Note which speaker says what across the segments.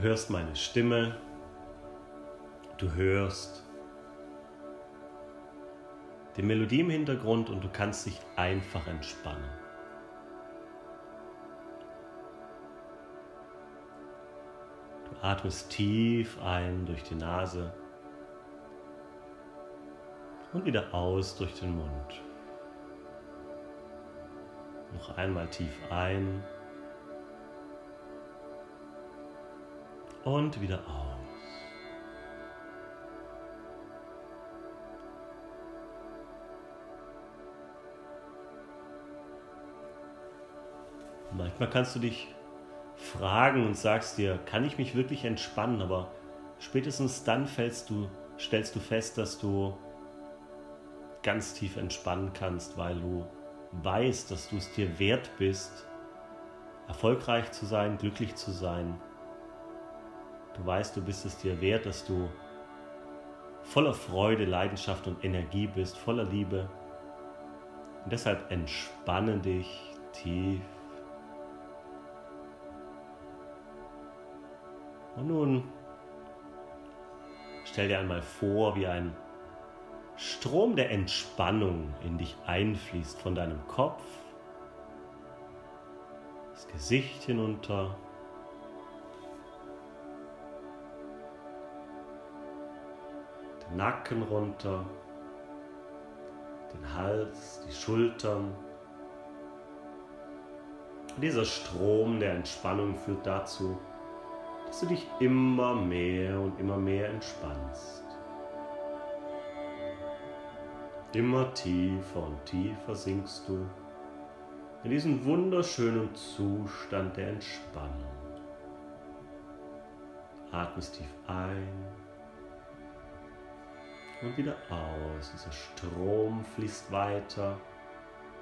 Speaker 1: hörst meine Stimme, du hörst die Melodie im Hintergrund und du kannst dich einfach entspannen. Du atmest tief ein durch die Nase und wieder aus durch den Mund. Noch einmal tief ein und wieder aus. Manchmal kannst du dich fragen und sagst dir, kann ich mich wirklich entspannen? Aber spätestens dann du, stellst du fest, dass du ganz tief entspannen kannst, weil du weißt, dass du es dir wert bist, erfolgreich zu sein, glücklich zu sein. Du weißt, du bist es dir wert, dass du voller Freude, Leidenschaft und Energie bist, voller Liebe. Und deshalb entspanne dich tief Und nun stell dir einmal vor, wie ein Strom der Entspannung in dich einfließt von deinem Kopf, das Gesicht hinunter, Nacken runter, den Hals, die Schultern. Und dieser Strom der Entspannung führt dazu, dass du dich immer mehr und immer mehr entspannst. Immer tiefer und tiefer sinkst du in diesen wunderschönen Zustand der Entspannung. Atmest tief ein und wieder aus. Dieser Strom fließt weiter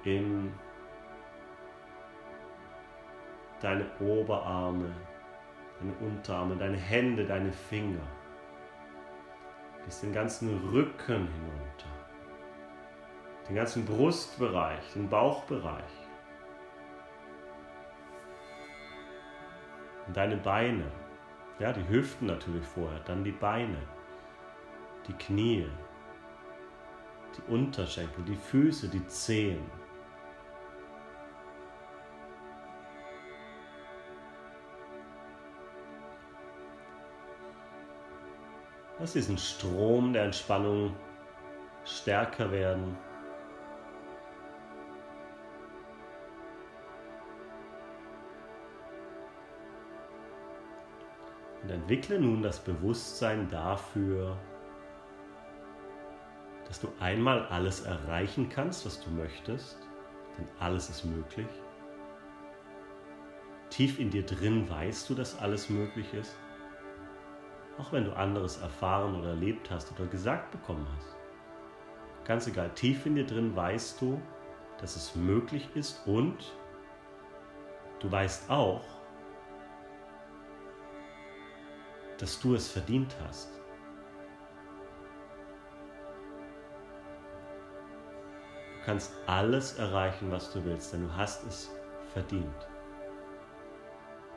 Speaker 1: in deine Oberarme, deine Unterarme, deine Hände, deine Finger. Bis den ganzen Rücken hinunter. Den ganzen Brustbereich, den Bauchbereich. Und deine Beine. Ja, die Hüften natürlich vorher, dann die Beine, die Knie, die Unterschenkel, die Füße, die Zehen. Lass diesen Strom der Entspannung stärker werden. Und entwickle nun das Bewusstsein dafür, dass du einmal alles erreichen kannst, was du möchtest, denn alles ist möglich. Tief in dir drin weißt du, dass alles möglich ist. Auch wenn du anderes erfahren oder erlebt hast oder gesagt bekommen hast. Ganz egal, tief in dir drin weißt du, dass es möglich ist und du weißt auch, dass du es verdient hast. Kannst alles erreichen, was du willst, denn du hast es verdient.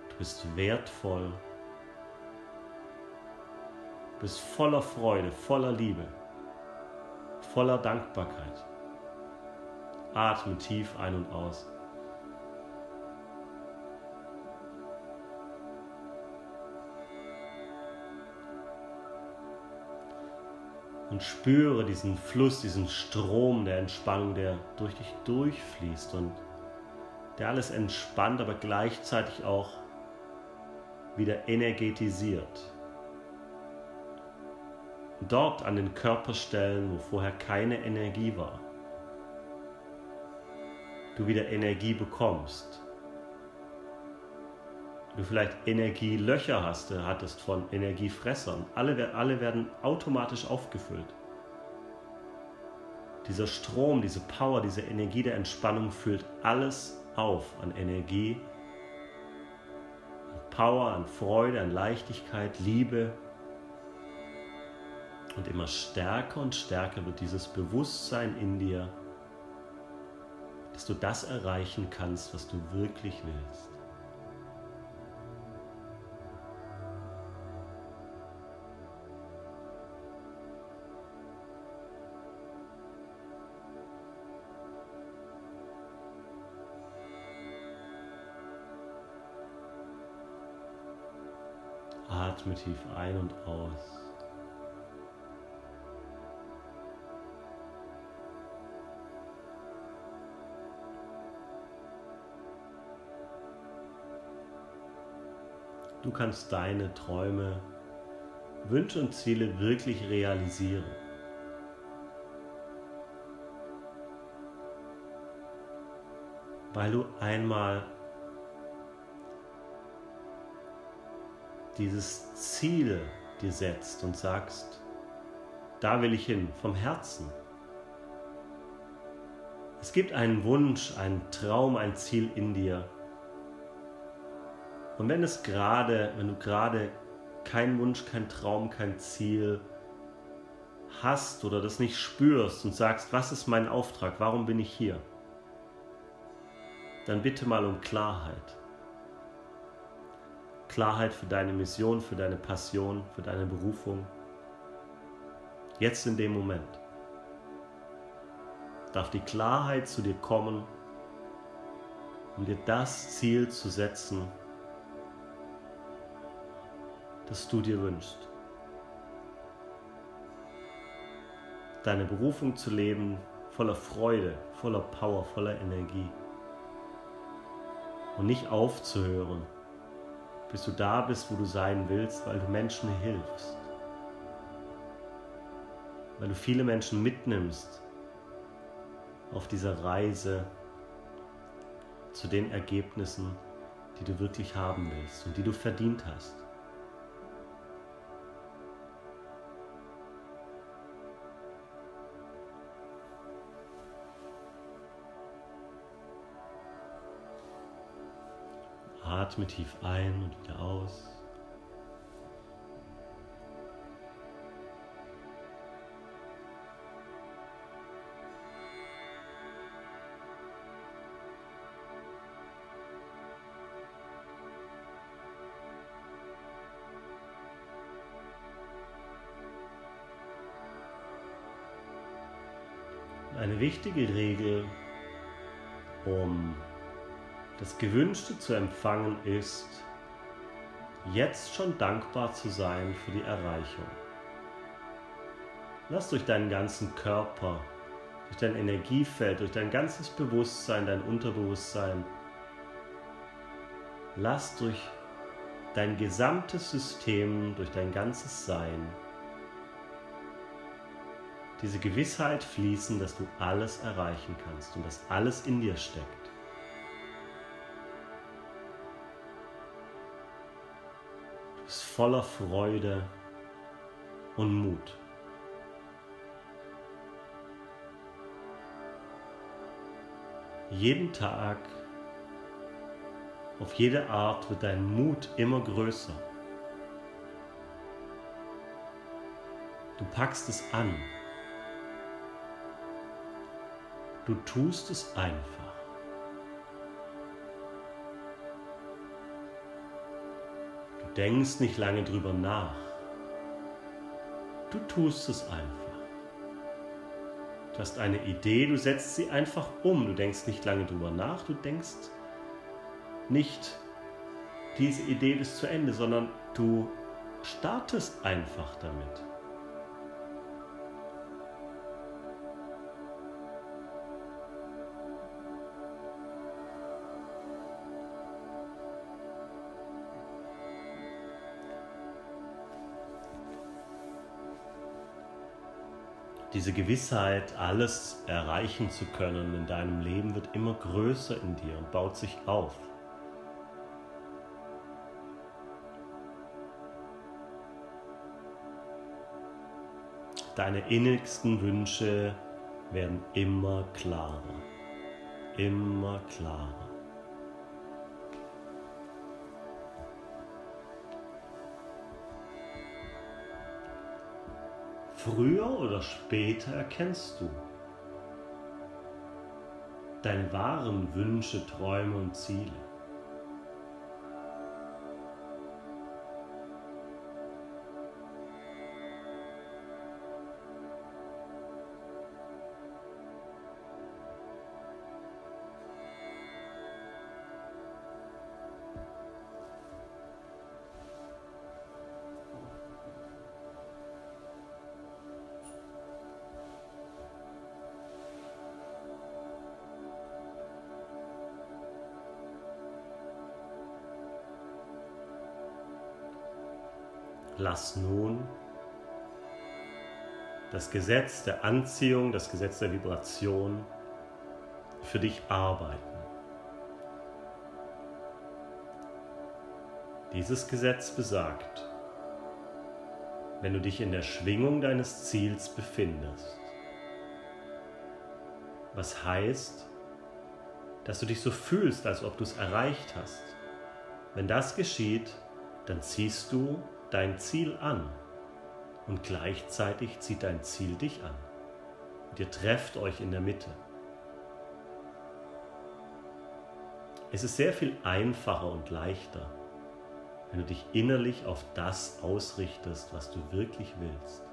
Speaker 1: Du bist wertvoll bist voller Freude, voller Liebe, voller Dankbarkeit. Atme tief ein und aus. Und spüre diesen Fluss, diesen Strom der Entspannung, der durch dich durchfließt und der alles entspannt, aber gleichzeitig auch wieder energetisiert dort an den Körperstellen, wo vorher keine Energie war, du wieder Energie bekommst. Du vielleicht Energielöcher hast, äh, hattest von Energiefressern. Alle, alle werden automatisch aufgefüllt. Dieser Strom, diese Power, diese Energie der Entspannung füllt alles auf an Energie, an Power, an Freude, an Leichtigkeit, Liebe, und immer stärker und stärker wird dieses Bewusstsein in dir, dass du das erreichen kannst, was du wirklich willst. Tief ein und aus. Du kannst deine Träume, Wünsche und Ziele wirklich realisieren. Weil du einmal dieses Ziel dir setzt und sagst, da will ich hin, vom Herzen. Es gibt einen Wunsch, einen Traum, ein Ziel in dir. Und wenn es gerade, wenn du gerade keinen Wunsch, kein Traum, kein Ziel hast oder das nicht spürst und sagst, was ist mein Auftrag, warum bin ich hier, dann bitte mal um Klarheit. Klarheit für deine Mission, für deine Passion, für deine Berufung. Jetzt in dem Moment darf die Klarheit zu dir kommen, um dir das Ziel zu setzen, das du dir wünschst. Deine Berufung zu leben voller Freude, voller Power, voller Energie. Und nicht aufzuhören, bis du da bist, wo du sein willst, weil du Menschen hilfst. Weil du viele Menschen mitnimmst auf dieser Reise zu den Ergebnissen, die du wirklich haben willst und die du verdient hast. Atme tief ein und wieder aus. Eine wichtige Regel, um das Gewünschte zu empfangen ist, jetzt schon dankbar zu sein für die Erreichung. Lass durch deinen ganzen Körper, durch dein Energiefeld, durch dein ganzes Bewusstsein, dein Unterbewusstsein, lass durch dein gesamtes System, durch dein ganzes Sein diese Gewissheit fließen, dass du alles erreichen kannst und dass alles in dir steckt. Voller Freude und Mut. Jeden Tag, auf jede Art wird dein Mut immer größer. Du packst es an. Du tust es einfach. Denkst nicht lange drüber nach. Du tust es einfach. Du hast eine Idee, du setzt sie einfach um. Du denkst nicht lange drüber nach, du denkst nicht diese Idee bis zu Ende, sondern du startest einfach damit. Diese Gewissheit, alles erreichen zu können in deinem Leben, wird immer größer in dir und baut sich auf. Deine innigsten Wünsche werden immer klarer, immer klarer. Früher oder später erkennst du deine wahren Wünsche, Träume und Ziele. Lass nun das Gesetz der Anziehung, das Gesetz der Vibration für dich arbeiten. Dieses Gesetz besagt, wenn du dich in der Schwingung deines Ziels befindest, was heißt, dass du dich so fühlst, als ob du es erreicht hast. Wenn das geschieht, dann ziehst du dein Ziel an und gleichzeitig zieht dein Ziel dich an. Und ihr trefft euch in der Mitte. Es ist sehr viel einfacher und leichter, wenn du dich innerlich auf das ausrichtest, was du wirklich willst.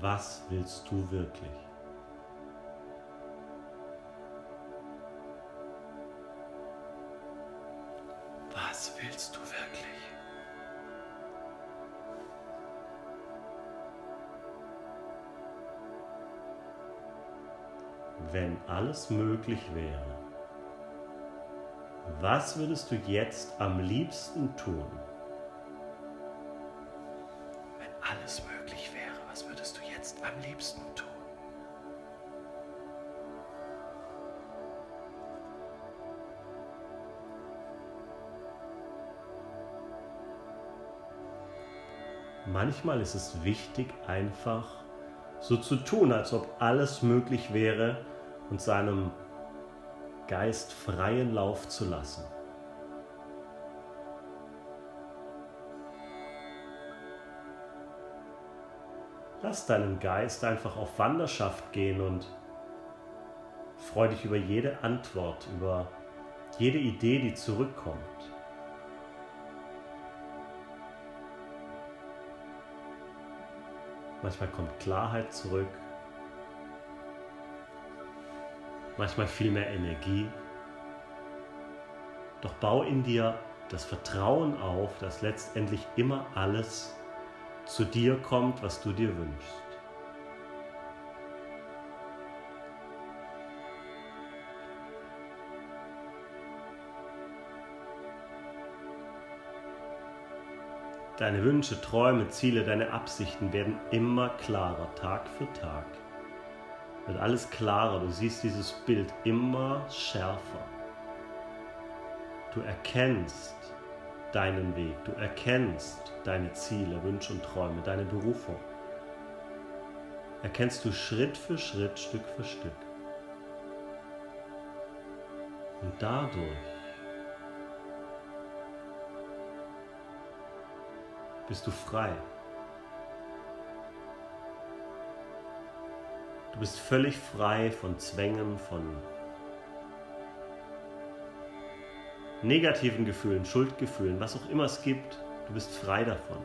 Speaker 1: Was willst du wirklich? Was willst du wirklich? Wenn alles möglich wäre, was würdest du jetzt am liebsten tun? Manchmal ist es wichtig, einfach so zu tun, als ob alles möglich wäre und seinem Geist freien Lauf zu lassen. Lass deinen Geist einfach auf Wanderschaft gehen und freu dich über jede Antwort, über jede Idee, die zurückkommt. Manchmal kommt Klarheit zurück, manchmal viel mehr Energie. Doch bau in dir das Vertrauen auf, dass letztendlich immer alles zu dir kommt, was du dir wünschst. Deine Wünsche, Träume, Ziele, deine Absichten werden immer klarer, Tag für Tag. Wird alles klarer, du siehst dieses Bild immer schärfer. Du erkennst, deinen Weg, du erkennst deine Ziele, Wünsche und Träume, deine Berufung. Erkennst du Schritt für Schritt, Stück für Stück. Und dadurch bist du frei. Du bist völlig frei von Zwängen, von negativen Gefühlen, Schuldgefühlen, was auch immer es gibt, du bist frei davon.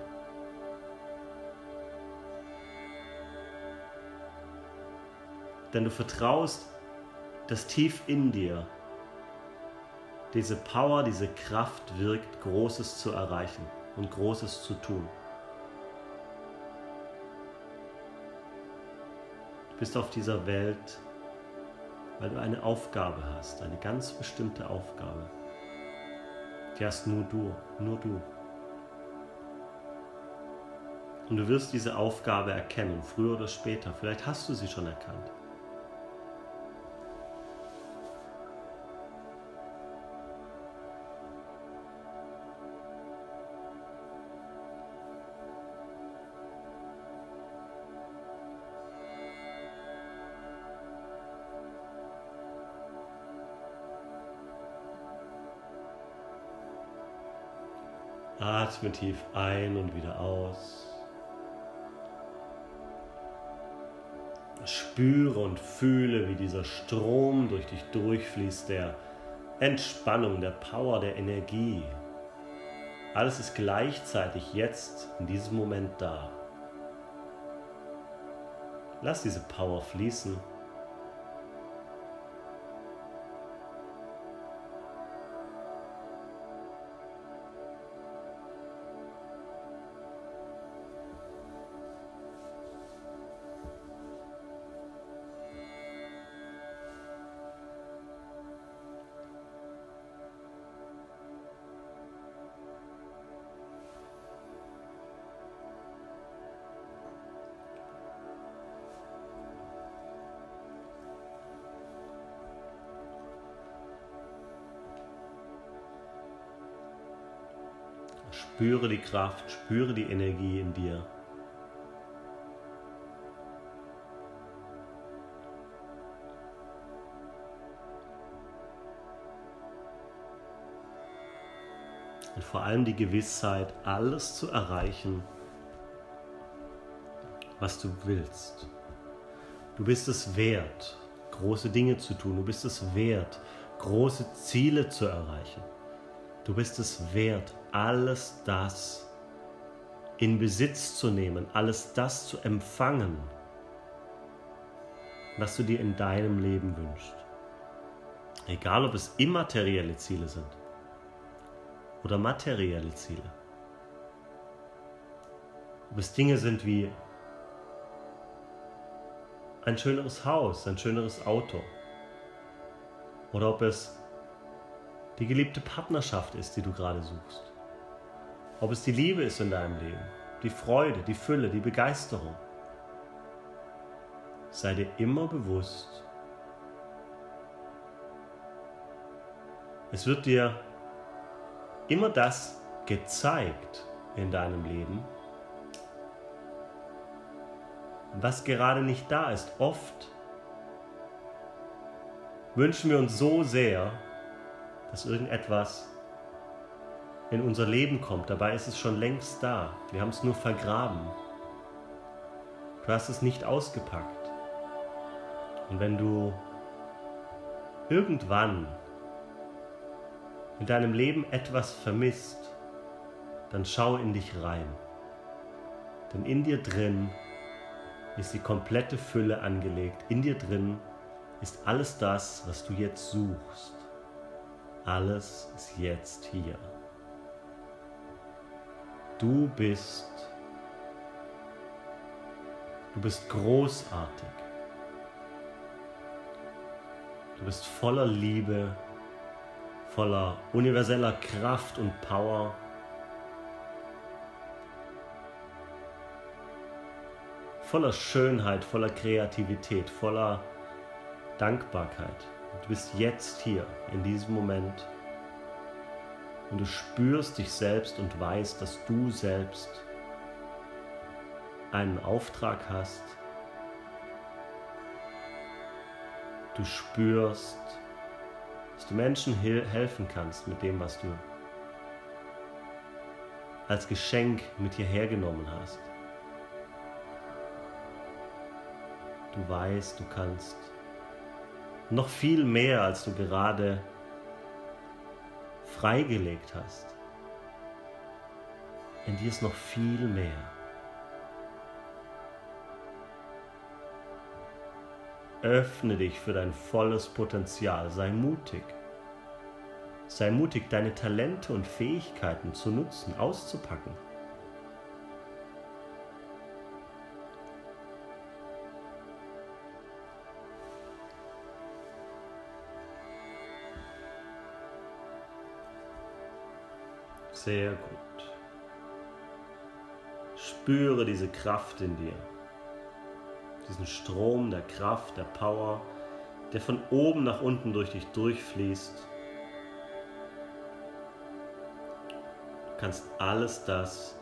Speaker 1: Denn du vertraust, dass tief in dir diese Power, diese Kraft wirkt, Großes zu erreichen und Großes zu tun. Du bist auf dieser Welt, weil du eine Aufgabe hast, eine ganz bestimmte Aufgabe. Die hast nur du, nur du. Und du wirst diese Aufgabe erkennen, früher oder später. Vielleicht hast du sie schon erkannt. Atme tief ein und wieder aus. Spüre und fühle, wie dieser Strom durch dich durchfließt, der Entspannung, der Power, der Energie. Alles ist gleichzeitig jetzt in diesem Moment da. Lass diese Power fließen Spüre die Kraft, spüre die Energie in dir. Und vor allem die Gewissheit, alles zu erreichen, was du willst. Du bist es wert, große Dinge zu tun. Du bist es wert, große Ziele zu erreichen. Du bist es wert, alles das in Besitz zu nehmen, alles das zu empfangen, was du dir in deinem Leben wünschst. Egal, ob es immaterielle Ziele sind oder materielle Ziele. Ob es Dinge sind wie ein schöneres Haus, ein schöneres Auto. Oder ob es die geliebte Partnerschaft ist, die du gerade suchst. Ob es die Liebe ist in deinem Leben, die Freude, die Fülle, die Begeisterung. Sei dir immer bewusst, es wird dir immer das gezeigt in deinem Leben, was gerade nicht da ist. Oft wünschen wir uns so sehr, dass irgendetwas in unser Leben kommt. Dabei ist es schon längst da. Wir haben es nur vergraben. Du hast es nicht ausgepackt. Und wenn du irgendwann in deinem Leben etwas vermisst, dann schau in dich rein. Denn in dir drin ist die komplette Fülle angelegt. In dir drin ist alles das, was du jetzt suchst. Alles ist jetzt hier. Du bist, du bist großartig. Du bist voller Liebe, voller universeller Kraft und Power. voller Schönheit, voller Kreativität, voller Dankbarkeit. Du bist jetzt hier, in diesem Moment. Und du spürst dich selbst und weißt, dass du selbst einen Auftrag hast. Du spürst, dass du Menschen helfen kannst mit dem, was du als Geschenk mit hierher genommen hast. Du weißt, du kannst noch viel mehr, als du gerade freigelegt hast. In dir ist noch viel mehr. Öffne dich für dein volles Potenzial, sei mutig. Sei mutig, deine Talente und Fähigkeiten zu nutzen, auszupacken. Sehr gut. Spüre diese Kraft in dir. Diesen Strom der Kraft, der Power, der von oben nach unten durch dich durchfließt. Du kannst alles das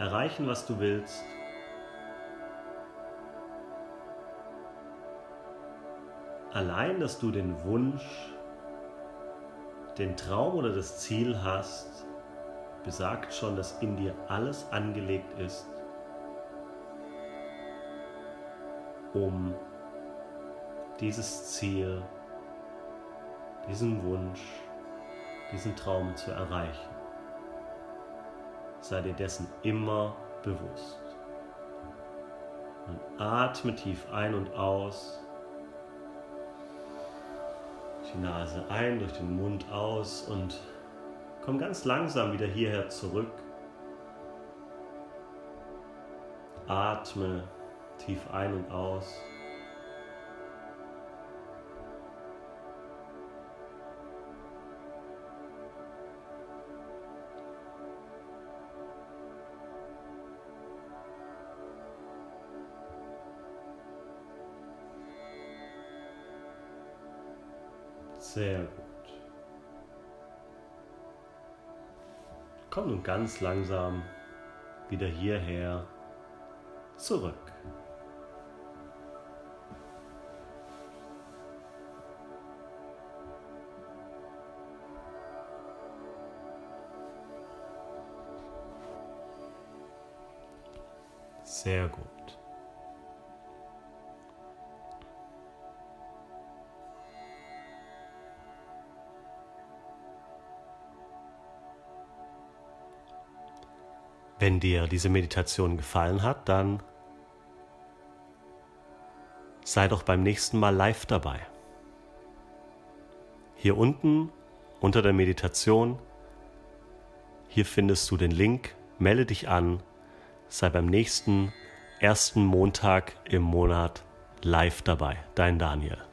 Speaker 1: erreichen, was du willst. Allein, dass du den Wunsch den Traum oder das Ziel hast, besagt schon, dass in dir alles angelegt ist, um dieses Ziel, diesen Wunsch, diesen Traum zu erreichen. Sei dir dessen immer bewusst. Und atme tief ein und aus die Nase ein, durch den Mund aus und komm ganz langsam wieder hierher zurück. Atme tief ein und aus. Sehr gut. Komm nun ganz langsam wieder hierher zurück. Sehr gut. Wenn dir diese Meditation gefallen hat, dann sei doch beim nächsten Mal live dabei. Hier unten unter der Meditation, hier findest du den Link, melde dich an, sei beim nächsten ersten Montag im Monat live dabei. Dein Daniel.